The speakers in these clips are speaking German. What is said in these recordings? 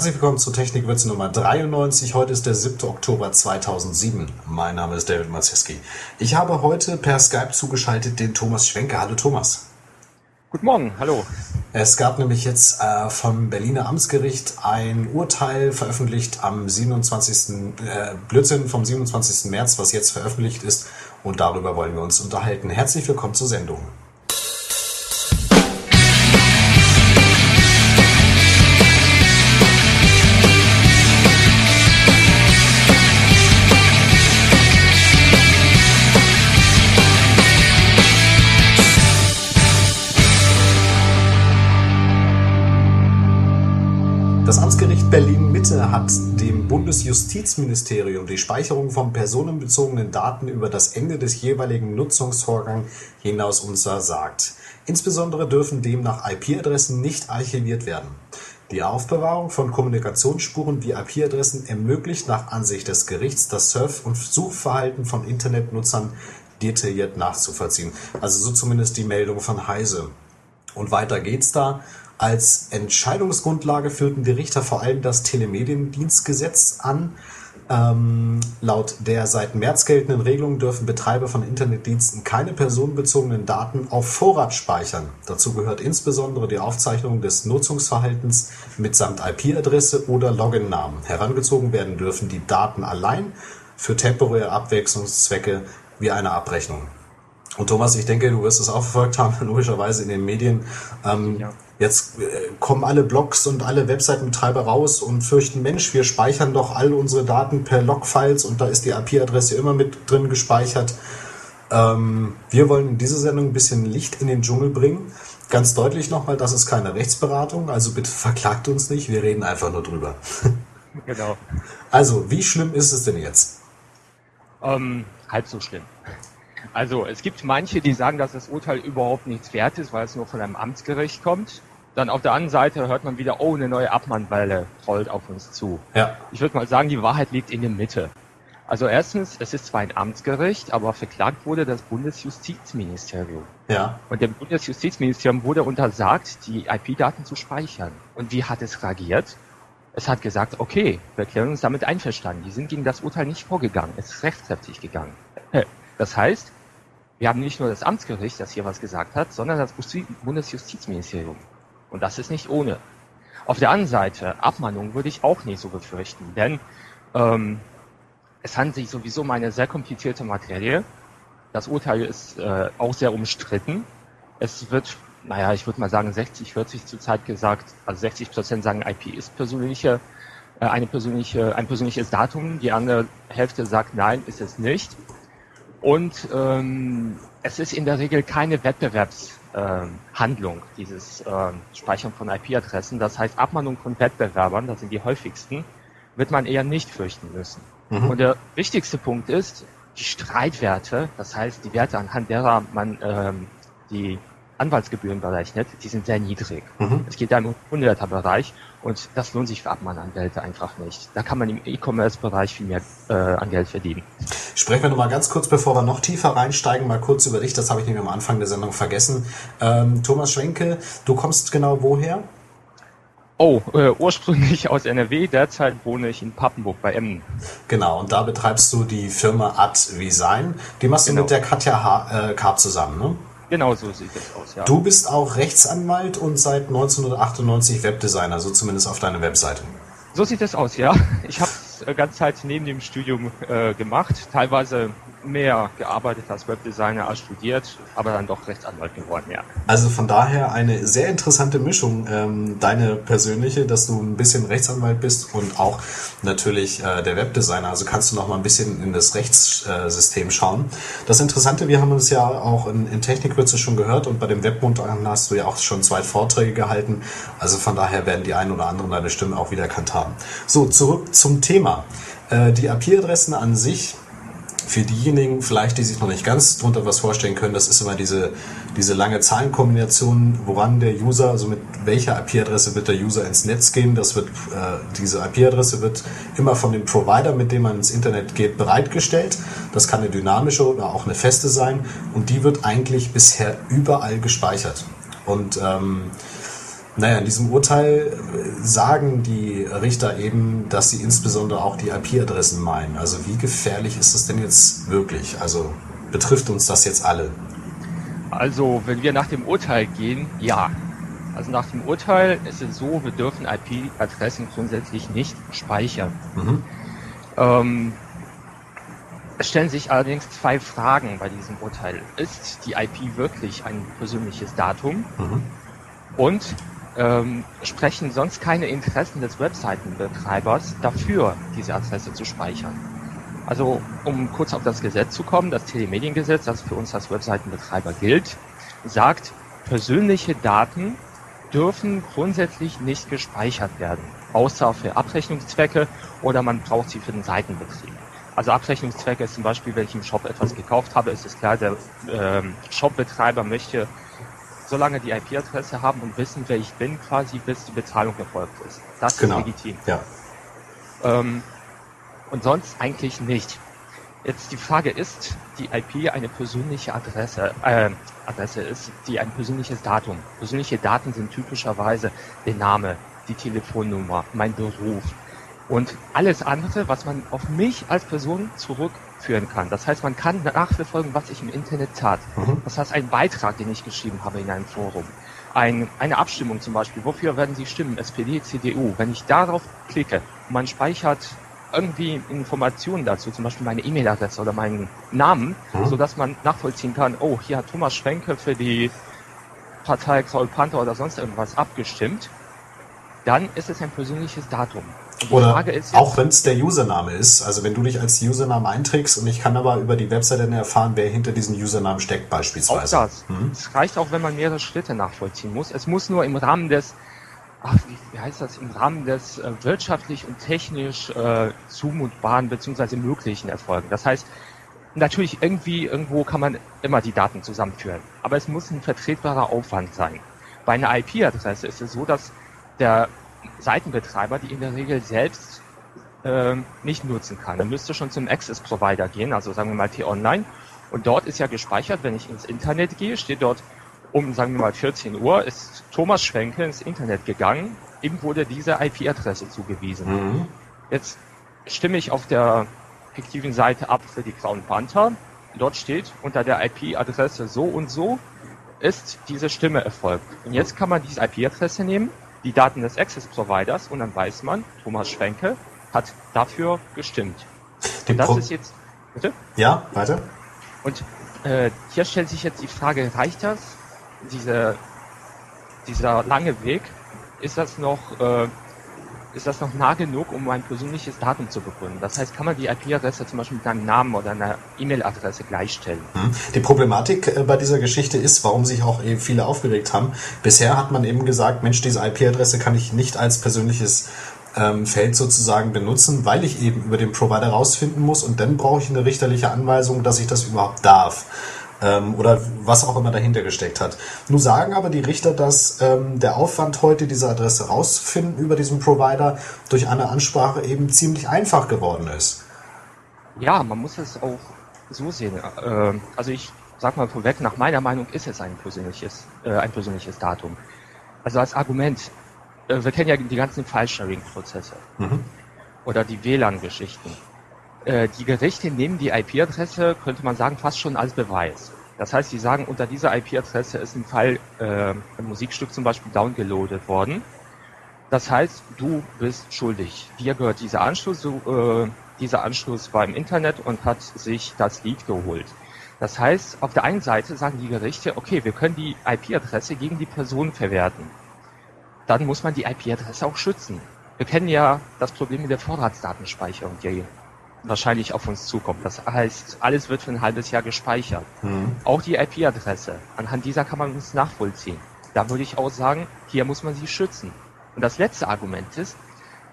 Herzlich willkommen zur Technikwürze Nummer 93. Heute ist der 7. Oktober 2007. Mein Name ist David Mazeski. Ich habe heute per Skype zugeschaltet den Thomas Schwenke. Hallo Thomas. Guten Morgen, hallo. Es gab nämlich jetzt äh, vom Berliner Amtsgericht ein Urteil veröffentlicht am 27. Äh, Blödsinn vom 27. März, was jetzt veröffentlicht ist. Und darüber wollen wir uns unterhalten. Herzlich willkommen zur Sendung. Amtsgericht Berlin-Mitte hat dem Bundesjustizministerium die Speicherung von personenbezogenen Daten über das Ende des jeweiligen Nutzungsvorgangs hinaus untersagt. Insbesondere dürfen demnach IP-Adressen nicht archiviert werden. Die Aufbewahrung von Kommunikationsspuren wie IP-Adressen ermöglicht nach Ansicht des Gerichts das Surf- und Suchverhalten von Internetnutzern detailliert nachzuvollziehen. Also so zumindest die Meldung von Heise. Und weiter geht's da. Als Entscheidungsgrundlage führten die Richter vor allem das Telemediendienstgesetz an. Ähm, laut der seit März geltenden Regelung dürfen Betreiber von Internetdiensten keine personenbezogenen Daten auf Vorrat speichern. Dazu gehört insbesondere die Aufzeichnung des Nutzungsverhaltens mitsamt IP-Adresse oder Login-Namen. Herangezogen werden dürfen die Daten allein für temporäre Abwechslungszwecke wie eine Abrechnung. Und Thomas, ich denke, du wirst es auch verfolgt haben, logischerweise in den Medien. Ähm, ja. Jetzt äh, kommen alle Blogs und alle Webseitenbetreiber raus und fürchten, Mensch, wir speichern doch all unsere Daten per Logfiles und da ist die IP-Adresse immer mit drin gespeichert. Ähm, wir wollen in dieser Sendung ein bisschen Licht in den Dschungel bringen. Ganz deutlich nochmal, das ist keine Rechtsberatung, also bitte verklagt uns nicht, wir reden einfach nur drüber. Genau. Also, wie schlimm ist es denn jetzt? Ähm, halb so schlimm. Also es gibt manche, die sagen, dass das Urteil überhaupt nichts wert ist, weil es nur von einem Amtsgericht kommt. Dann auf der anderen Seite hört man wieder, oh, eine neue Abmannwelle rollt auf uns zu. Ja. Ich würde mal sagen, die Wahrheit liegt in der Mitte. Also erstens, es ist zwar ein Amtsgericht, aber verklagt wurde das Bundesjustizministerium. Ja. Und dem Bundesjustizministerium wurde untersagt, die IP-Daten zu speichern. Und wie hat es reagiert? Es hat gesagt, okay, wir erklären uns damit einverstanden. Die sind gegen das Urteil nicht vorgegangen. Es ist rechtskräftig gegangen. Das heißt, wir haben nicht nur das Amtsgericht, das hier was gesagt hat, sondern das Bundesjustizministerium. Und das ist nicht ohne. Auf der anderen Seite, Abmahnung würde ich auch nicht so befürchten, denn ähm, es handelt sich sowieso um eine sehr komplizierte Materie. Das Urteil ist äh, auch sehr umstritten. Es wird, naja, ich würde mal sagen 60, 40 zurzeit gesagt, also 60 Prozent sagen, IP ist persönliche, äh, eine persönliche, ein persönliches Datum. Die andere Hälfte sagt, nein, ist es nicht. Und ähm, es ist in der Regel keine Wettbewerbshandlung, äh, dieses äh, Speichern von IP-Adressen. Das heißt, Abmahnung von Wettbewerbern, das sind die häufigsten, wird man eher nicht fürchten müssen. Mhm. Und der wichtigste Punkt ist, die Streitwerte, das heißt die Werte, anhand derer man ähm, die Anwaltsgebühren berechnet, die sind sehr niedrig. Mhm. Es geht da im 100er Bereich und das lohnt sich für Abmahnanwälte einfach nicht. Da kann man im E-Commerce-Bereich viel mehr äh, an Geld verdienen. Sprechen wir noch mal ganz kurz, bevor wir noch tiefer reinsteigen, mal kurz über dich. Das habe ich nämlich am Anfang der Sendung vergessen. Ähm, Thomas Schwenke, du kommst genau woher? Oh, äh, ursprünglich aus NRW, derzeit wohne ich in Pappenburg bei Emden. Genau, und da betreibst du die Firma Advisign. Die machst genau. du mit der Katja ha äh, Karp zusammen, ne? Genau so sieht das aus, ja. Du bist auch Rechtsanwalt und seit 1998 Webdesigner, so zumindest auf deiner Webseite. So sieht es aus, ja. Ich habe es äh, ganz Zeit neben dem Studium äh, gemacht, teilweise mehr gearbeitet als Webdesigner als studiert, aber dann doch Rechtsanwalt geworden, ja. Also von daher eine sehr interessante Mischung, ähm, deine persönliche, dass du ein bisschen Rechtsanwalt bist und auch natürlich äh, der Webdesigner. Also kannst du noch mal ein bisschen in das Rechtssystem schauen. Das Interessante, wir haben uns ja auch in, in Technikwürze schon gehört und bei dem Webmund hast du ja auch schon zwei Vorträge gehalten. Also von daher werden die einen oder anderen deine Stimme auch wieder erkannt haben. So, zurück zum Thema. Äh, die IP-Adressen an sich für diejenigen vielleicht, die sich noch nicht ganz darunter was vorstellen können, das ist immer diese, diese lange Zahlenkombination, woran der User, also mit welcher IP-Adresse wird der User ins Netz gehen. Das wird, äh, diese IP-Adresse wird immer von dem Provider, mit dem man ins Internet geht, bereitgestellt. Das kann eine dynamische oder auch eine feste sein und die wird eigentlich bisher überall gespeichert. Und ähm, Naja, in diesem Urteil sagen die Richter eben, dass sie insbesondere auch die IP-Adressen meinen. Also wie gefährlich ist das denn jetzt wirklich? Also betrifft uns das jetzt alle? Also wenn wir nach dem Urteil gehen, ja. Also nach dem Urteil ist es so, wir dürfen IP-Adressen grundsätzlich nicht speichern. Mhm. Ähm, es stellen sich allerdings zwei Fragen bei diesem Urteil. Ist die IP wirklich ein persönliches Datum? Mhm. Und ähm, sprechen sonst keine Interessen des Webseitenbetreibers dafür, diese Adresse zu speichern? Also, um kurz auf das Gesetz zu kommen, das Telemediengesetz, das für uns als Webseitenbetreiber gilt, sagt, persönliche Daten dürfen grundsätzlich nicht gespeichert werden, außer für Abrechnungszwecke oder man braucht sie für den Seitenbetrieb. Also Abrechnungszwecke ist zum Beispiel, wenn ich im Shop etwas gekauft habe, ist es klar, der ähm, Shopbetreiber möchte so lange die IP-Adresse haben und wissen, wer ich bin, quasi bis die Bezahlung erfolgt ist. Das genau. ist legitim. Ja. Ähm, und sonst eigentlich nicht. Jetzt die Frage ist, die IP eine persönliche Adresse, äh, Adresse ist die ein persönliches Datum. Persönliche Daten sind typischerweise der Name, die Telefonnummer, mein Beruf, und alles andere, was man auf mich als Person zurückführen kann. Das heißt, man kann nachverfolgen, was ich im Internet tat. Mhm. Das heißt, ein Beitrag, den ich geschrieben habe in einem Forum. Ein, eine Abstimmung zum Beispiel. Wofür werden Sie stimmen? SPD, CDU. Wenn ich darauf klicke man speichert irgendwie Informationen dazu, zum Beispiel meine E-Mail-Adresse oder meinen Namen, mhm. so dass man nachvollziehen kann, oh, hier hat Thomas Schwenke für die Partei Kraul Panther oder sonst irgendwas abgestimmt, dann ist es ein persönliches Datum. Oder jetzt, auch wenn es der Username ist. Also wenn du dich als Username einträgst und ich kann aber über die Webseite dann erfahren, wer hinter diesem Username steckt beispielsweise. Auch das. Mhm. Es reicht auch, wenn man mehrere Schritte nachvollziehen muss. Es muss nur im Rahmen des, ach, wie, heißt das, im Rahmen des äh, wirtschaftlich und technisch äh, zumutbaren bzw. möglichen erfolgen. Das heißt, natürlich irgendwie, irgendwo kann man immer die Daten zusammenführen. Aber es muss ein vertretbarer Aufwand sein. Bei einer IP-Adresse ist es so, dass der Seitenbetreiber die in der Regel selbst äh, nicht nutzen kann. Er müsste schon zum Access-Provider gehen, also sagen wir mal T-Online. Und dort ist ja gespeichert, wenn ich ins Internet gehe, steht dort um, sagen wir mal, 14 Uhr ist Thomas Schwenke ins Internet gegangen. Ihm wurde diese IP-Adresse zugewiesen. Mhm. Jetzt stimme ich auf der fiktiven Seite ab für die Crown Panther. Dort steht unter der IP-Adresse so und so ist diese Stimme erfolgt. Und jetzt kann man diese IP-Adresse nehmen die Daten des Access Providers und dann weiß man, Thomas Schwenke hat dafür gestimmt. Die und das Pro ist jetzt. Bitte? Ja, weiter. Und äh, hier stellt sich jetzt die Frage, reicht das? Diese, dieser lange Weg, ist das noch äh, ist das noch nah genug, um ein persönliches Datum zu begründen. Das heißt, kann man die IP-Adresse zum Beispiel mit einem Namen oder einer E-Mail-Adresse gleichstellen. Hm. Die Problematik äh, bei dieser Geschichte ist, warum sich auch eben viele aufgeregt haben. Bisher hat man eben gesagt, Mensch, diese IP-Adresse kann ich nicht als persönliches ähm, Feld sozusagen benutzen, weil ich eben über den Provider rausfinden muss und dann brauche ich eine richterliche Anweisung, dass ich das überhaupt darf ähm, oder was auch immer dahinter gesteckt hat. Nun sagen aber die Richter, dass ähm, der Aufwand heute, diese Adresse rauszufinden über diesen Provider durch eine Ansprache eben ziemlich einfach geworden ist. Ja, man muss es auch so sehen. Äh, also ich sag mal vorweg, nach meiner Meinung ist es ein persönliches, äh, ein persönliches Datum. Also als Argument, äh, wir kennen ja die ganzen File-Sharing-Prozesse mhm. oder die WLAN-Geschichten. Äh, die Gerichte nehmen die IP-Adresse, könnte man sagen, fast schon als Beweis. Das heißt, sie sagen, unter dieser IP-Adresse ist ein Fall, äh, ein Musikstück zum Beispiel downgeloadet worden. Das heißt, du bist schuldig. Dir gehört dieser Anschluss, äh, dieser Anschluss war im Internet und hat sich das Lied geholt. Das heißt, auf der einen Seite sagen die Gerichte, okay, wir können die IP-Adresse gegen die Person verwerten. Dann muss man die IP-Adresse auch schützen. Wir kennen ja das Problem mit der Vorratsdatenspeicherung, die wahrscheinlich auf uns zukommt. Das heißt, alles wird für ein halbes Jahr gespeichert. Mhm. Auch die IP-Adresse. Anhand dieser kann man es nachvollziehen. Da würde ich auch sagen, hier muss man sie schützen. Und das letzte Argument ist,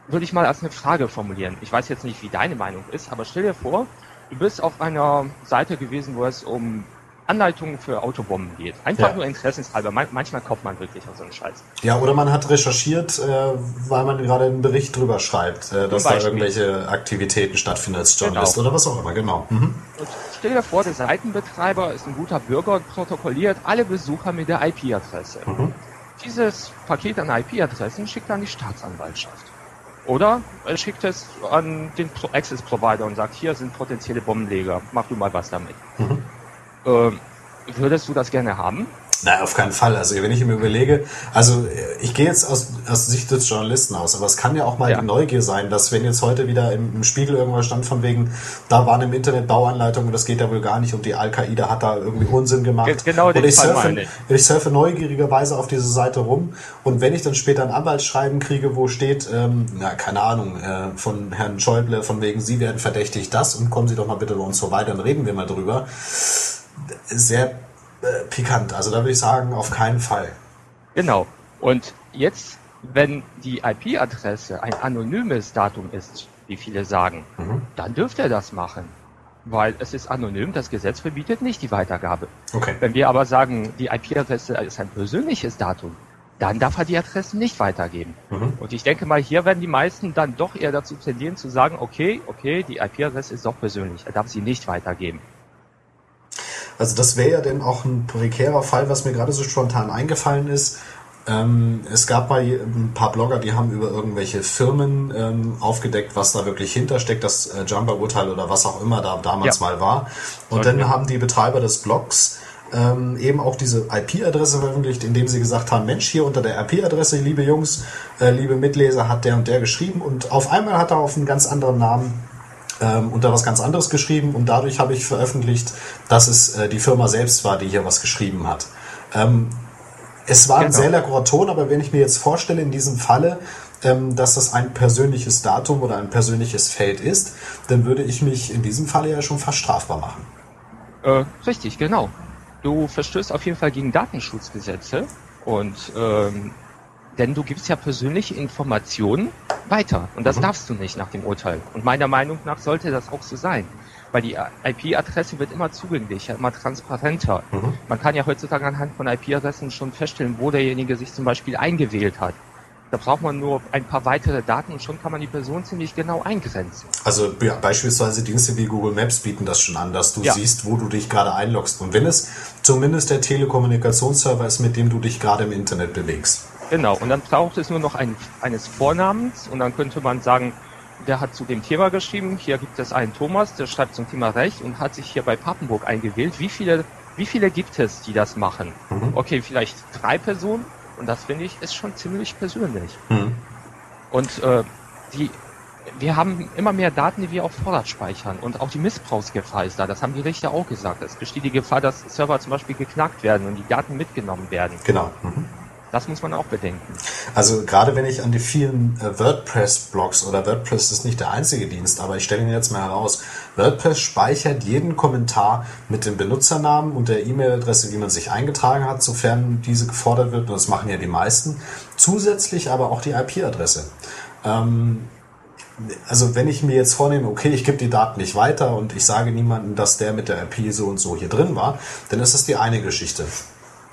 würde ich mal als eine Frage formulieren. Ich weiß jetzt nicht, wie deine Meinung ist, aber stell dir vor, du bist auf einer Seite gewesen, wo es um Anleitungen für Autobomben geht. Einfach ja. nur interessenshalber. Man, manchmal kauft man wirklich auch so einen Scheiß. Ja, oder man hat recherchiert, äh, weil man gerade einen Bericht drüber schreibt, äh, dass da irgendwelche Aktivitäten stattfinden als Journalist genau. oder was auch immer, genau. Mhm. Stell dir vor, der Seitenbetreiber ist ein guter Bürger und protokolliert alle Besucher mit der IP-Adresse. Mhm. dieses Paket an IP-Adressen schickt er an die Staatsanwaltschaft. Oder er schickt es an den Access-Provider und sagt, hier sind potenzielle Bombenleger, mach du mal was damit. Mhm. Ähm, würdest du das gerne haben? Nein, auf keinen Fall. Also wenn ich mir überlege, also ich gehe jetzt aus, aus Sicht des Journalisten aus, aber es kann ja auch mal ja. die Neugier sein, dass wenn jetzt heute wieder im, im, Spiegel irgendwas stand von wegen, da waren im Internet Bauanleitungen und das geht ja wohl gar nicht und die Al-Qaida hat da irgendwie Unsinn gemacht. Genau und ich Fall surfe, ich. ich surfe neugierigerweise auf diese Seite rum und wenn ich dann später ein Anwaltsschreiben kriege, wo steht, ähm, na keine Ahnung, äh, von Herrn Schäuble, von wegen, Sie werden verdächtigt das und kommen Sie doch mal bitte bei uns vorbei, dann reden wir mal drüber. Sehr äh, pikant. Also da würde ich sagen, auf keinen Fall. Genau. Und jetzt, wenn die IP-Adresse ein anonymes Datum ist, wie viele sagen, mhm. dann dürfte er das machen. Weil es ist anonym, das Gesetz verbietet nicht die Weitergabe. Okay. Wenn wir aber sagen, die IP-Adresse ist ein persönliches Datum, dann darf er die Adresse nicht weitergeben. Mhm. Und ich denke mal, hier werden die meisten dann doch eher dazu tendieren zu sagen, okay, okay, die IP-Adresse ist doch persönlich, er darf sie nicht weitergeben. Also das wäre ja dann auch ein prekärer Fall, was mir gerade so spontan eingefallen ist. Ähm, es gab mal ein paar Blogger, die haben über irgendwelche Firmen ähm, aufgedeckt, was da wirklich hintersteckt, das äh, Jumper-Urteil oder was auch immer da damals ja. mal war. Und Sollte dann haben die Betreiber des Blogs ähm, eben auch diese IP-Adresse veröffentlicht, indem sie gesagt haben, Mensch, hier unter der IP-Adresse, liebe Jungs, äh, liebe Mitleser, hat der und der geschrieben und auf einmal hat er auf einen ganz anderen Namen ähm, unter was ganz anderes geschrieben und dadurch habe ich veröffentlicht, dass es äh, die Firma selbst war, die hier was geschrieben hat. Ähm, es war genau. ein sehr lockerer Ton, aber wenn ich mir jetzt vorstelle, in diesem Falle, ähm, dass das ein persönliches Datum oder ein persönliches Feld ist, dann würde ich mich in diesem Falle ja schon fast strafbar machen. Äh, richtig, genau. Du verstößt auf jeden Fall gegen Datenschutzgesetze und ähm, denn du gibst ja persönliche Informationen weiter. Und das mhm. darfst du nicht nach dem Urteil. Und meiner Meinung nach sollte das auch so sein. Weil die IP-Adresse wird immer zugänglicher, immer transparenter. Mhm. Man kann ja heutzutage anhand von IP-Adressen schon feststellen, wo derjenige sich zum Beispiel eingewählt hat. Da braucht man nur ein paar weitere Daten und schon kann man die Person ziemlich genau eingrenzen. Also ja, beispielsweise Dienste wie Google Maps bieten das schon an, dass du ja. siehst, wo du dich gerade einloggst. Und wenn es zumindest der Telekommunikationsserver ist, mit dem du dich gerade im Internet bewegst. Genau, und dann braucht es nur noch ein, eines Vornamens und dann könnte man sagen, der hat zu dem Thema geschrieben, hier gibt es einen Thomas, der schreibt zum Thema Recht und hat sich hier bei Papenburg eingewählt. Wie viele, wie viele gibt es, die das machen? Mhm. Okay, vielleicht drei Personen und das finde ich ist schon ziemlich persönlich. Mhm. Und äh, die, wir haben immer mehr Daten, die wir auf Vorrat speichern und auch die Missbrauchsgefahr ist da. Das haben die Richter auch gesagt. Es besteht die Gefahr, dass Server zum Beispiel geknackt werden und die Daten mitgenommen werden. Genau. Mhm. Das muss man auch bedenken. Also gerade wenn ich an die vielen äh, WordPress-Blogs oder WordPress ist nicht der einzige Dienst, aber ich stelle ihn jetzt mal heraus. WordPress speichert jeden Kommentar mit dem Benutzernamen und der E-Mail-Adresse, wie man sich eingetragen hat, sofern diese gefordert wird, und das machen ja die meisten. Zusätzlich aber auch die IP-Adresse. Ähm, also wenn ich mir jetzt vornehme, okay, ich gebe die Daten nicht weiter und ich sage niemandem, dass der mit der IP so und so hier drin war, dann ist das die eine Geschichte.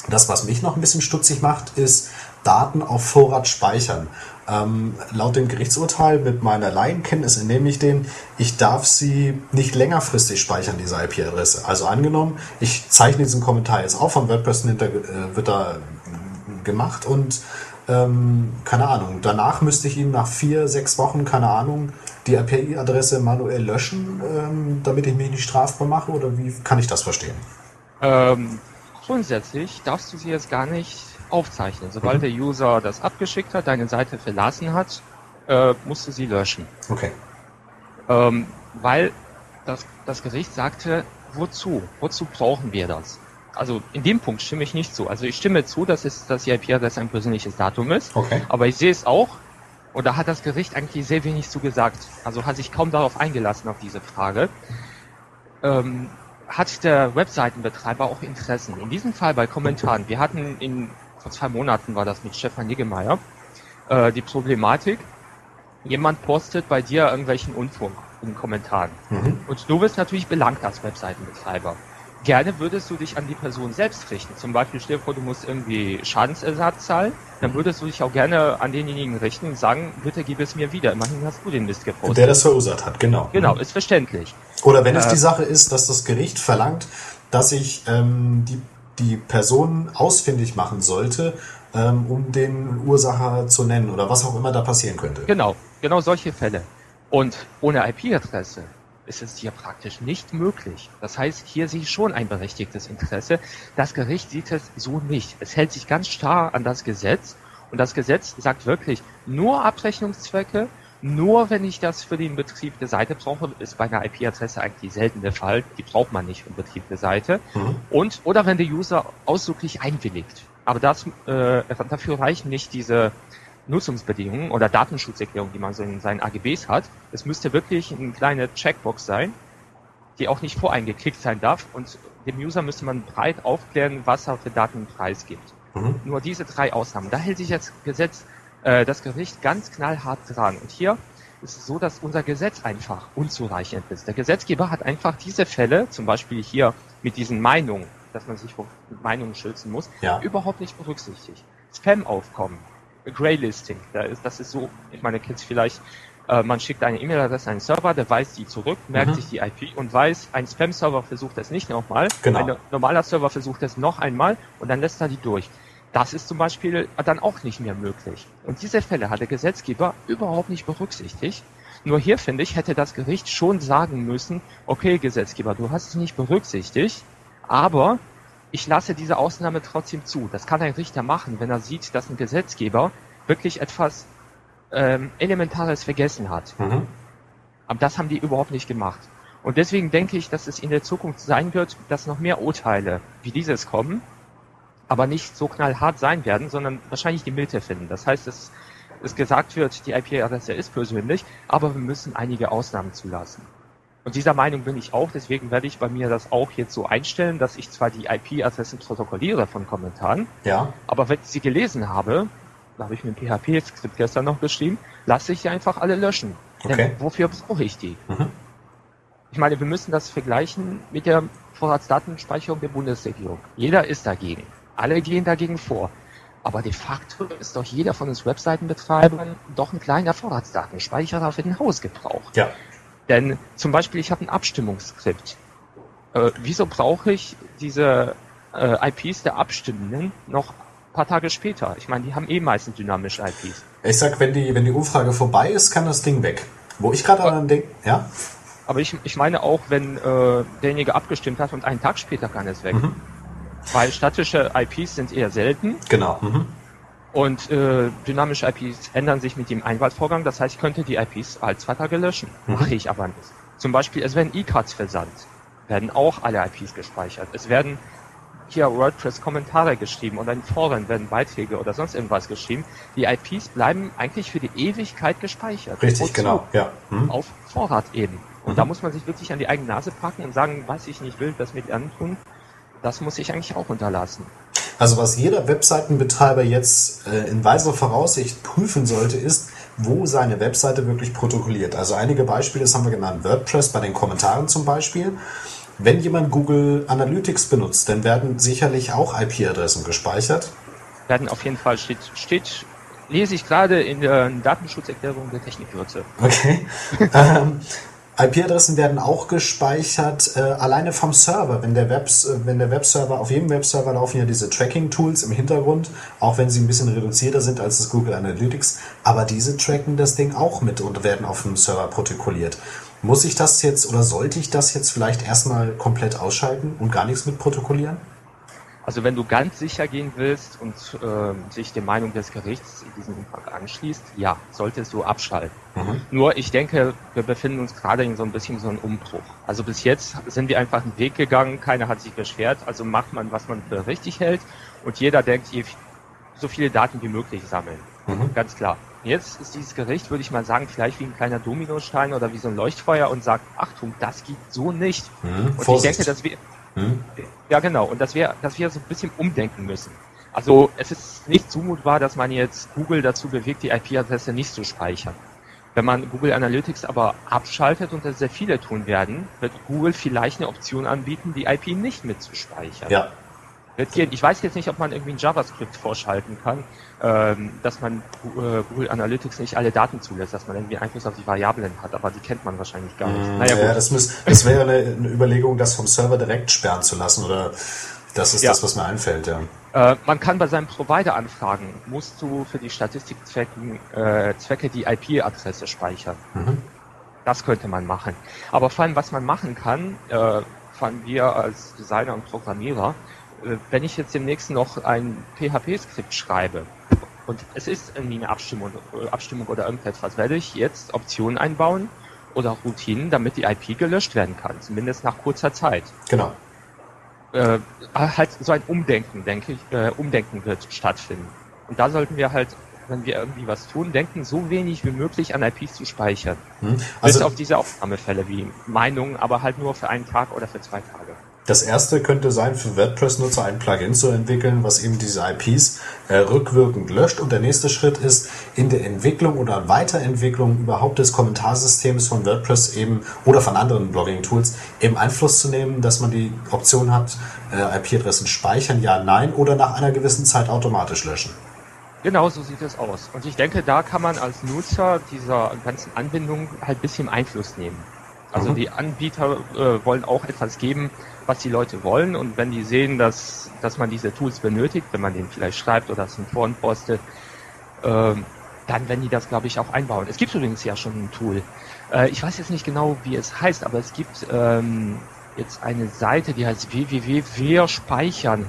Das, was mich noch ein bisschen stutzig macht, ist Daten auf Vorrat speichern. Ähm, laut dem Gerichtsurteil mit meiner Laienkenntnis entnehme ich den, ich darf sie nicht längerfristig speichern, diese IP-Adresse. Also angenommen, ich zeichne diesen Kommentar jetzt auf, von WordPress hinter, äh, wird da gemacht und ähm, keine Ahnung, danach müsste ich ihn nach vier, sechs Wochen, keine Ahnung, die IP-Adresse manuell löschen, ähm, damit ich mich nicht strafbar mache oder wie kann ich das verstehen? Grundsätzlich darfst du sie jetzt gar nicht aufzeichnen. Sobald mhm. der User das abgeschickt hat, deine Seite verlassen hat, äh, musst du sie löschen. Okay. Ähm, weil das, das Gericht sagte, wozu? Wozu brauchen wir das? Also in dem Punkt stimme ich nicht zu. Also ich stimme zu, dass es das IP-Adresse ein persönliches Datum ist. Okay. Aber ich sehe es auch, und da hat das Gericht eigentlich sehr wenig zu gesagt. Also hat sich kaum darauf eingelassen auf diese Frage. Ähm, hat der Webseitenbetreiber auch Interessen. In diesem Fall bei Kommentaren. Wir hatten in, vor zwei Monaten war das mit Stefan Niggemeier, äh, die Problematik, jemand postet bei dir irgendwelchen Unfug in den Kommentaren. Mhm. Und du wirst natürlich belangt als Webseitenbetreiber. Gerne würdest du dich an die Person selbst richten. Zum Beispiel stell dir vor, du musst irgendwie Schadensersatz zahlen. Dann würdest du dich auch gerne an denjenigen richten und sagen, bitte gib es mir wieder. Immerhin hast du den Mist gepostet. Der das verursacht hat, genau. Genau, ist verständlich. Oder wenn es die Sache ist, dass das Gericht verlangt, dass ich ähm, die, die Person ausfindig machen sollte, ähm, um den Ursacher zu nennen oder was auch immer da passieren könnte. Genau, genau solche Fälle. Und ohne IP-Adresse ist es hier praktisch nicht möglich. Das heißt, hier sehe ich schon ein berechtigtes Interesse. Das Gericht sieht es so nicht. Es hält sich ganz starr an das Gesetz und das Gesetz sagt wirklich, nur Abrechnungszwecke, nur wenn ich das für den Betrieb der Seite brauche, ist bei einer IP-Adresse eigentlich selten der Fall. Die braucht man nicht für den Betrieb der Seite. Mhm. Und, oder wenn der User ausdrücklich einwilligt. Aber das, äh, dafür reichen nicht diese Nutzungsbedingungen oder Datenschutzerklärung, die man so in seinen AGBs hat. Es müsste wirklich eine kleine Checkbox sein, die auch nicht voreingeklickt sein darf und dem User müsste man breit aufklären, was er für Daten preisgibt. Mhm. Nur diese drei Ausnahmen. Da hält sich das Gesetz, äh, das Gericht ganz knallhart dran. Und hier ist es so, dass unser Gesetz einfach unzureichend ist. Der Gesetzgeber hat einfach diese Fälle, zum Beispiel hier mit diesen Meinungen, dass man sich vor Meinungen schützen muss, ja. überhaupt nicht berücksichtigt. Spam-Aufkommen, Graylisting. Da ist, das ist so, ich meine, kennt vielleicht, äh, man schickt eine E-Mail-Adresse an einen Server, der weiß die zurück, merkt mhm. sich die IP und weiß, ein Spam-Server versucht das nicht nochmal, genau. ein normaler Server versucht das noch einmal und dann lässt er die durch. Das ist zum Beispiel dann auch nicht mehr möglich. Und diese Fälle hat der Gesetzgeber überhaupt nicht berücksichtigt. Nur hier finde ich, hätte das Gericht schon sagen müssen, okay, Gesetzgeber, du hast es nicht berücksichtigt, aber ich lasse diese Ausnahme trotzdem zu. Das kann ein Richter machen, wenn er sieht, dass ein Gesetzgeber wirklich etwas ähm, Elementares vergessen hat. Mhm. Aber das haben die überhaupt nicht gemacht. Und deswegen denke ich, dass es in der Zukunft sein wird, dass noch mehr Urteile wie dieses kommen, aber nicht so knallhart sein werden, sondern wahrscheinlich die Mitte finden. Das heißt, dass es gesagt wird, die IP-Adresse ist persönlich, aber wir müssen einige Ausnahmen zulassen. Und dieser Meinung bin ich auch, deswegen werde ich bei mir das auch jetzt so einstellen, dass ich zwar die IP-Adressen protokolliere von Kommentaren, ja. aber wenn ich sie gelesen habe, da habe ich mir ein PHP-Skript gestern noch geschrieben, lasse ich sie einfach alle löschen. Okay. Denn wofür brauche ich die? Mhm. Ich meine, wir müssen das vergleichen mit der Vorratsdatenspeicherung der Bundesregierung. Jeder ist dagegen. Alle gehen dagegen vor. Aber de facto ist doch jeder von uns Webseitenbetreibern doch ein kleiner Vorratsdatenspeicherer für den Hausgebrauch. Ja. Denn zum Beispiel, ich habe ein Abstimmungsskript. Äh, wieso brauche ich diese äh, IPs der Abstimmenden noch ein paar Tage später? Ich meine, die haben eh meistens dynamische IPs. Ich sag, wenn die, wenn die Umfrage vorbei ist, kann das Ding weg. Wo ich gerade an denke, ja? Aber ich, ich meine auch, wenn äh, derjenige abgestimmt hat und einen Tag später kann es weg. Mhm. Weil statische IPs sind eher selten. Genau. Mhm. Und äh, dynamische IPs ändern sich mit dem Einwahlvorgang. Das heißt, ich könnte die IPs zwei Tage löschen. Mhm. Mache ich aber nicht. Zum Beispiel, es werden E-Cards versandt. Werden auch alle IPs gespeichert. Es werden hier WordPress-Kommentare geschrieben oder in Foren werden Beiträge oder sonst irgendwas geschrieben. Die IPs bleiben eigentlich für die Ewigkeit gespeichert. Richtig, Wozu? genau. Ja. Mhm. Auf Vorrat eben. Und mhm. da muss man sich wirklich an die eigene Nase packen und sagen, was ich nicht will, das mit antun. Das muss ich eigentlich auch unterlassen. Also was jeder Webseitenbetreiber jetzt äh, in weiser Voraussicht prüfen sollte, ist, wo seine Webseite wirklich protokolliert. Also einige Beispiele, das haben wir genannt, WordPress bei den Kommentaren zum Beispiel. Wenn jemand Google Analytics benutzt, dann werden sicherlich auch IP-Adressen gespeichert. Werden auf jeden Fall steht, steht lese ich gerade in der Datenschutzerklärung der Technikwürze. Okay. ähm, IP-Adressen werden auch gespeichert, äh, alleine vom Server. Wenn der, Webs, äh, wenn der Webserver, auf jedem Webserver laufen ja diese Tracking-Tools im Hintergrund, auch wenn sie ein bisschen reduzierter sind als das Google Analytics, aber diese tracken das Ding auch mit und werden auf dem Server protokolliert. Muss ich das jetzt oder sollte ich das jetzt vielleicht erstmal komplett ausschalten und gar nichts mit protokollieren? Also wenn du ganz sicher gehen willst und äh, sich der Meinung des Gerichts in diesem Umfang anschließt, ja, solltest du abschalten. Mhm. Nur ich denke, wir befinden uns gerade in so ein bisschen so einem Umbruch. Also bis jetzt sind wir einfach einen Weg gegangen, keiner hat sich beschwert, also macht man, was man für richtig hält und jeder denkt, so viele Daten wie möglich sammeln. Mhm. Ganz klar. Jetzt ist dieses Gericht, würde ich mal sagen, vielleicht wie ein kleiner Dominostein oder wie so ein Leuchtfeuer und sagt, Achtung, das geht so nicht. Mhm. Und Vorsicht. ich denke, dass wir, hm? Ja, genau. Und dass wir, dass wir so ein bisschen umdenken müssen. Also es ist nicht zumutbar, dass man jetzt Google dazu bewegt, die IP-Adresse nicht zu speichern. Wenn man Google Analytics aber abschaltet und das sehr viele tun werden, wird Google vielleicht eine Option anbieten, die IP nicht mitzuspeichern. Ja, gehen. Ich weiß jetzt nicht, ob man irgendwie ein JavaScript vorschalten kann, ähm, dass man äh, Google Analytics nicht alle Daten zulässt, dass man irgendwie Einfluss auf die Variablen hat, aber die kennt man wahrscheinlich gar nicht. Mm, naja, ja, das, muss, das wäre eine, eine, Überlegung, das vom Server direkt sperren zu lassen oder Das ist ja. das, was mir einfällt, ja. Äh, man kann bei seinem Provider anfragen, musst du für die Statistikzwecke äh, Zwecke die IP-Adresse speichern. Mhm. Das könnte man machen. Aber vor allem, was man machen kann, äh, fanden wir als Designer und Programmierer, wenn ich jetzt demnächst noch ein PHP-Skript schreibe und es ist irgendwie eine Abstimmung, äh, Abstimmung oder irgendetwas, werde ich jetzt Optionen einbauen oder Routinen, damit die IP gelöscht werden kann, zumindest nach kurzer Zeit. Genau äh, halt so ein Umdenken, denke ich, äh, Umdenken wird stattfinden. Und da sollten wir halt, wenn wir irgendwie was tun, denken, so wenig wie möglich an IPs zu speichern. Hm. Also, Bis auf diese Aufnahmefälle wie Meinungen, aber halt nur für einen Tag oder für zwei Tage. Das erste könnte sein, für WordPress-Nutzer ein Plugin zu entwickeln, was eben diese IPs äh, rückwirkend löscht. Und der nächste Schritt ist, in der Entwicklung oder Weiterentwicklung überhaupt des Kommentarsystems von WordPress eben oder von anderen Blogging-Tools eben Einfluss zu nehmen, dass man die Option hat, äh, IP-Adressen speichern, ja, nein, oder nach einer gewissen Zeit automatisch löschen. Genau, so sieht es aus. Und ich denke, da kann man als Nutzer dieser ganzen Anbindung halt ein bisschen Einfluss nehmen. Also mhm. die Anbieter äh, wollen auch etwas geben, was die Leute wollen und wenn die sehen, dass, dass man diese Tools benötigt, wenn man den vielleicht schreibt oder es in Foren postet, äh, dann werden die das, glaube ich, auch einbauen. Es gibt übrigens ja schon ein Tool. Äh, ich weiß jetzt nicht genau, wie es heißt, aber es gibt ähm, jetzt eine Seite, die heißt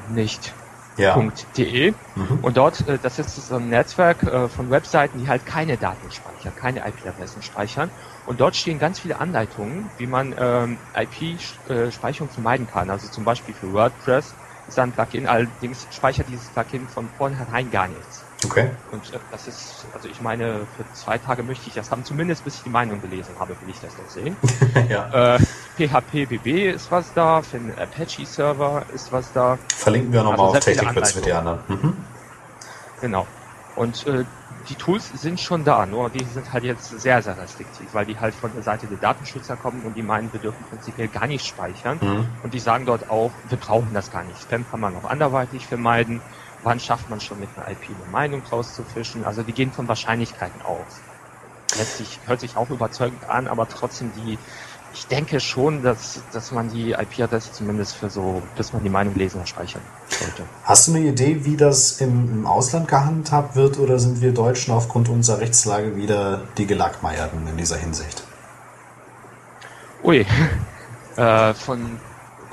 nicht ja. .de mhm. und dort, äh, das ist so ein Netzwerk äh, von Webseiten, die halt keine Daten speichern, keine IP-Adressen speichern und dort stehen ganz viele Anleitungen, wie man ähm, IP-Speicherung vermeiden kann. Also zum Beispiel für WordPress ist ein Plugin, allerdings speichert dieses Plugin von vornherein gar nichts. Okay. Und äh, das ist, also ich meine, für zwei Tage möchte ich das haben, zumindest bis ich die Meinung gelesen habe, will ich das noch sehen. ja. Äh, PHP ist was da, für den Apache-Server ist was da. Verlinken wir nochmal also auf Technikbits für die anderen. Mhm. Genau. Und äh, die Tools sind schon da, nur die sind halt jetzt sehr, sehr restriktiv, weil die halt von der Seite der Datenschützer kommen und die meinen, wir dürfen prinzipiell gar nicht speichern. Mhm. Und die sagen dort auch, wir brauchen das gar nicht. Spam kann man auch anderweitig vermeiden. Wann schafft man schon mit einer IP eine Meinung rauszufischen? Also die gehen von Wahrscheinlichkeiten aus. Letztlich hört sich auch überzeugend an, aber trotzdem die ich denke schon, dass, dass man die IP-Adresse zumindest für so, dass man die Meinung lesen und speichern sollte. Hast du eine Idee, wie das im, im Ausland gehandhabt wird oder sind wir Deutschen aufgrund unserer Rechtslage wieder die Gelackmeierten in dieser Hinsicht? Ui, äh, von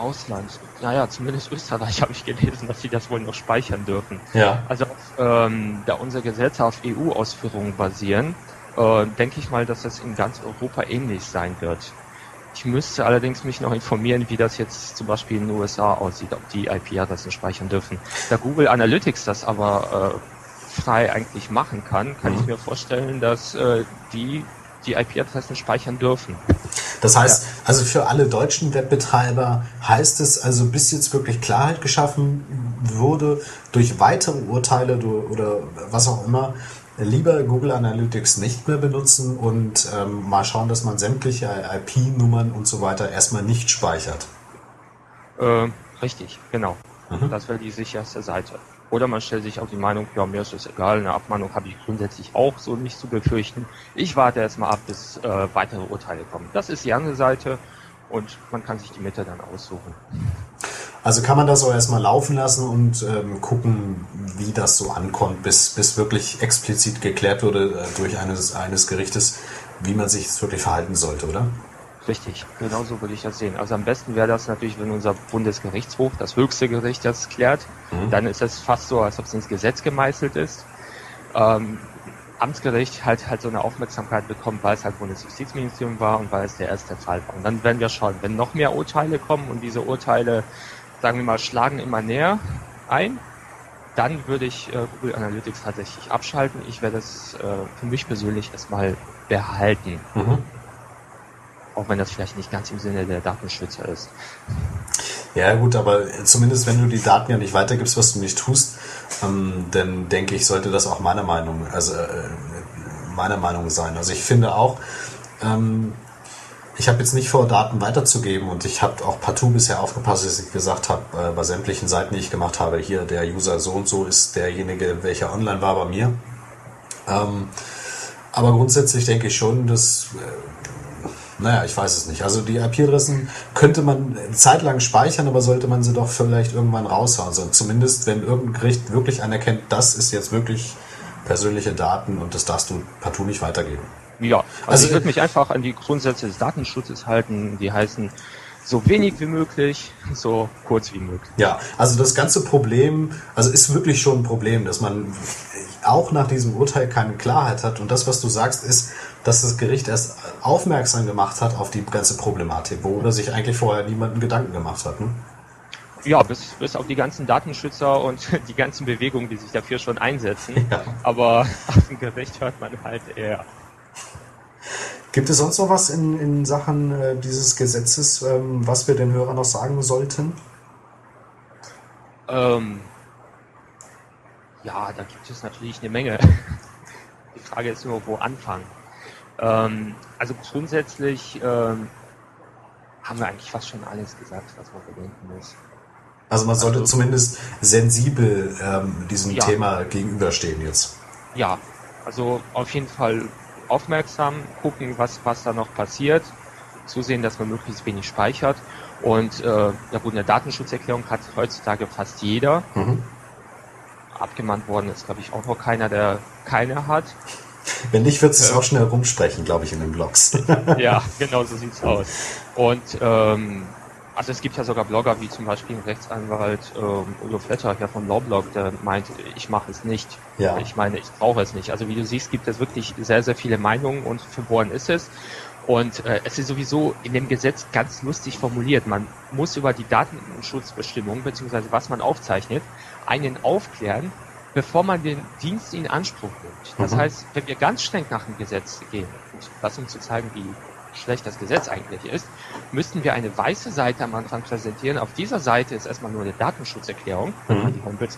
Ausland. Naja, zumindest Österreich habe ich gelesen, dass sie das wohl noch speichern dürfen. Ja. Also ähm, da unsere Gesetze auf EU-Ausführungen basieren, äh, denke ich mal, dass das in ganz Europa ähnlich sein wird. Ich müsste allerdings mich noch informieren, wie das jetzt zum Beispiel in den USA aussieht, ob die IP-Adressen speichern dürfen. Da Google Analytics das aber äh, frei eigentlich machen kann, kann mhm. ich mir vorstellen, dass äh, die die IP-Adressen speichern dürfen. Das heißt, ja. also für alle deutschen Webbetreiber heißt es also, bis jetzt wirklich Klarheit geschaffen wurde durch weitere Urteile oder was auch immer, lieber Google Analytics nicht mehr benutzen und ähm, mal schauen, dass man sämtliche IP-Nummern und so weiter erstmal nicht speichert. Äh, richtig, genau. Mhm. Das wäre die sicherste Seite. Oder man stellt sich auch die Meinung, ja, mir ist es egal, eine Abmahnung habe ich grundsätzlich auch so nicht zu befürchten. Ich warte erstmal ab, bis äh, weitere Urteile kommen. Das ist die andere Seite und man kann sich die Mitte dann aussuchen. Also kann man das auch erstmal laufen lassen und ähm, gucken, wie das so ankommt, bis, bis wirklich explizit geklärt wurde äh, durch eines, eines Gerichtes, wie man sich wirklich verhalten sollte, oder? Richtig, genau so würde ich das sehen. Also am besten wäre das natürlich, wenn unser Bundesgerichtshof, das höchste Gericht, das klärt. Mhm. Dann ist es fast so, als ob es ins Gesetz gemeißelt ist. Ähm, Amtsgericht halt halt so eine Aufmerksamkeit bekommen, weil es halt Bundesjustizministerium war und weil es der erste Fall war. Und dann werden wir schauen, wenn noch mehr Urteile kommen und diese Urteile sagen wir mal, schlagen immer näher ein, dann würde ich äh, Google Analytics tatsächlich abschalten. Ich werde es äh, für mich persönlich erstmal behalten. Mhm. Auch wenn das vielleicht nicht ganz im Sinne der Datenschützer ist. Ja gut, aber zumindest wenn du die Daten ja nicht weitergibst, was du nicht tust, ähm, dann denke ich, sollte das auch meiner Meinung, also äh, meiner Meinung sein. Also ich finde auch, ähm, ich habe jetzt nicht vor, Daten weiterzugeben und ich habe auch partout bisher aufgepasst, dass ich gesagt habe, äh, bei sämtlichen Seiten, die ich gemacht habe, hier der User so und so ist derjenige, welcher online war bei mir. Ähm, aber grundsätzlich denke ich schon, dass, äh, Naja, ich weiß es nicht. Also die IP-Adressen könnte man zeitlang speichern, aber sollte man sie doch vielleicht irgendwann raushauen. Also zumindest, wenn irgendein Gericht wirklich anerkennt, das ist jetzt wirklich persönliche Daten und das darfst du partout nicht weitergeben. Ja, also, also ich würde mich einfach an die Grundsätze des Datenschutzes halten, die heißen so wenig wie möglich, so kurz wie möglich. Ja, also das ganze Problem, also ist wirklich schon ein Problem, dass man auch nach diesem Urteil keine Klarheit hat. Und das, was du sagst, ist, dass das Gericht erst aufmerksam gemacht hat auf die ganze Problematik, wo sich eigentlich vorher niemanden Gedanken gemacht hat. Ne? Ja, bis, bis auf die ganzen Datenschützer und die ganzen Bewegungen, die sich dafür schon einsetzen. Ja. Aber auf dem Gericht hört man halt eher. Gibt es sonst noch was in, in Sachen äh, dieses Gesetzes, ähm, was wir den Hörern noch sagen sollten? Ähm, ja, da gibt es natürlich eine Menge. Die Frage ist nur, wo anfangen. Ähm, also grundsätzlich ähm, haben wir eigentlich fast schon alles gesagt, was man bedenken muss. Also man sollte also, zumindest sensibel ähm, diesem ja. Thema gegenüberstehen jetzt. Ja, also auf jeden Fall aufmerksam gucken, was, was da noch passiert, zusehen, dass man möglichst wenig speichert. Und äh, ja gut, eine Datenschutzerklärung hat heutzutage fast jeder. Mhm. Abgemahnt worden ist, glaube ich, auch noch keiner, der keine hat. Wenn nicht, wird es äh, auch schnell rumsprechen, glaube ich, in den Blogs. ja, genau so sieht's aus. Und ähm, also es gibt ja sogar Blogger wie zum Beispiel ein Rechtsanwalt ähm, Udo Fletter hier vom Lawblog, der meint, ich mache es nicht. Ja. Ich meine, ich brauche es nicht. Also wie du siehst, gibt es wirklich sehr, sehr viele Meinungen und verbohren ist es. Und äh, es ist sowieso in dem Gesetz ganz lustig formuliert. Man muss über die Datenschutzbestimmungen beziehungsweise was man aufzeichnet, einen aufklären, bevor man den Dienst in Anspruch nimmt. Das mhm. heißt, wenn wir ganz streng nach dem Gesetz gehen, das um zu zeigen, wie schlecht das Gesetz eigentlich ist, müssten wir eine weiße Seite am Anfang präsentieren. Auf dieser Seite ist erstmal nur eine Datenschutzerklärung, mhm. die Homepage.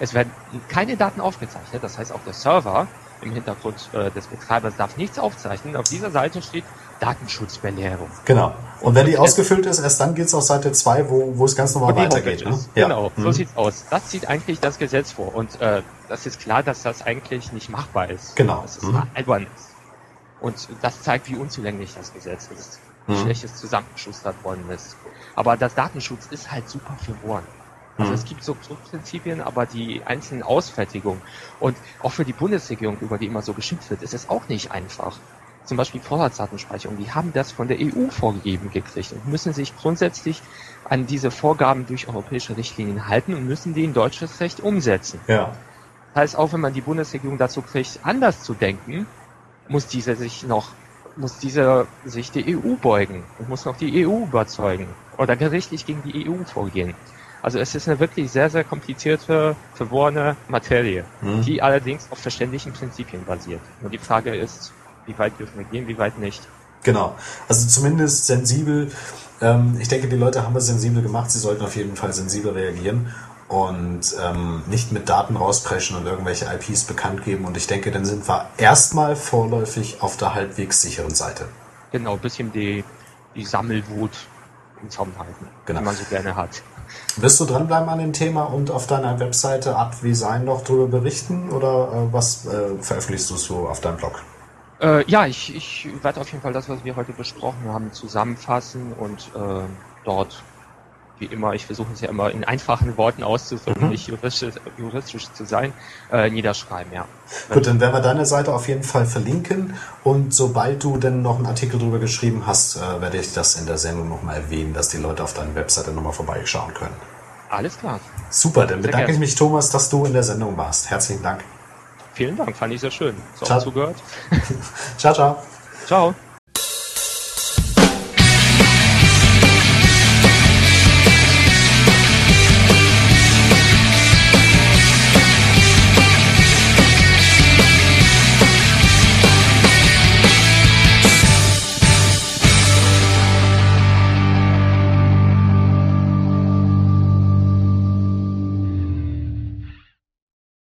Es werden keine Daten aufgezeichnet, das heißt auch der Server im Hintergrund äh, des Betreibers darf nichts aufzeichnen. Auf dieser Seite steht Datenschutzbelehrung. Genau. Und wenn die ausgefüllt ist, erst dann geht es auf Seite 2, wo, wo es ganz normal weitergeht. Ne? Ja. Genau, mhm. so sieht's aus. Das sieht eigentlich das Gesetz vor. Und äh, das ist klar, dass das eigentlich nicht machbar ist. Genau. Dass es mhm. albern ist. Und das zeigt, wie unzulänglich das Gesetz ist, wie mhm. schlecht es zusammengeschustert worden ist. Aber das Datenschutz ist halt super verworren. Also mhm. es gibt so Grundprinzipien, aber die einzelnen Ausfertigungen und auch für die Bundesregierung, über die immer so geschimpft wird, ist es auch nicht einfach. Zum Beispiel Vorratsdatenspeicherung, die haben das von der EU vorgegeben gekriegt und müssen sich grundsätzlich an diese Vorgaben durch europäische Richtlinien halten und müssen die in deutsches Recht umsetzen. Ja. Das heißt, auch wenn man die Bundesregierung dazu kriegt, anders zu denken, muss diese sich noch, muss diese sich die EU beugen und muss noch die EU überzeugen oder gerichtlich gegen die EU vorgehen. Also es ist eine wirklich sehr, sehr komplizierte, verworrene Materie, mhm. die allerdings auf verständlichen Prinzipien basiert. Nur die Frage ist, wie weit dürfen wir gehen, wie weit nicht. Genau. Also zumindest sensibel. Ähm, ich denke, die Leute haben es sensibel gemacht. Sie sollten auf jeden Fall sensibel reagieren und ähm, nicht mit Daten rauspreschen und irgendwelche IPs bekannt geben. Und ich denke, dann sind wir erstmal vorläufig auf der halbwegs sicheren Seite. Genau, ein bisschen die, die Sammelwut im Zaum halten, genau. die man so gerne hat. Wirst du dranbleiben an dem Thema und auf deiner Webseite Advisign noch darüber berichten oder äh, was äh, veröffentlichst du so auf deinem Blog? Äh, ja, ich, ich werde auf jeden Fall das, was wir heute besprochen haben, zusammenfassen und äh, dort wie immer, ich versuche es ja immer in einfachen Worten auszudrücken, mhm. nicht juristisch, juristisch zu sein, äh, niederschreiben, ja. Gut, dann werden wir deine Seite auf jeden Fall verlinken und sobald du denn noch einen Artikel drüber geschrieben hast, äh, werde ich das in der Sendung nochmal erwähnen, dass die Leute auf deiner Webseite nochmal vorbeischauen können. Alles klar. Super, dann bedanke ich mich, Thomas, dass du in der Sendung warst. Herzlichen Dank. Vielen Dank, fand ich sehr schön. So ciao. zugehört. ciao, ciao. Ciao.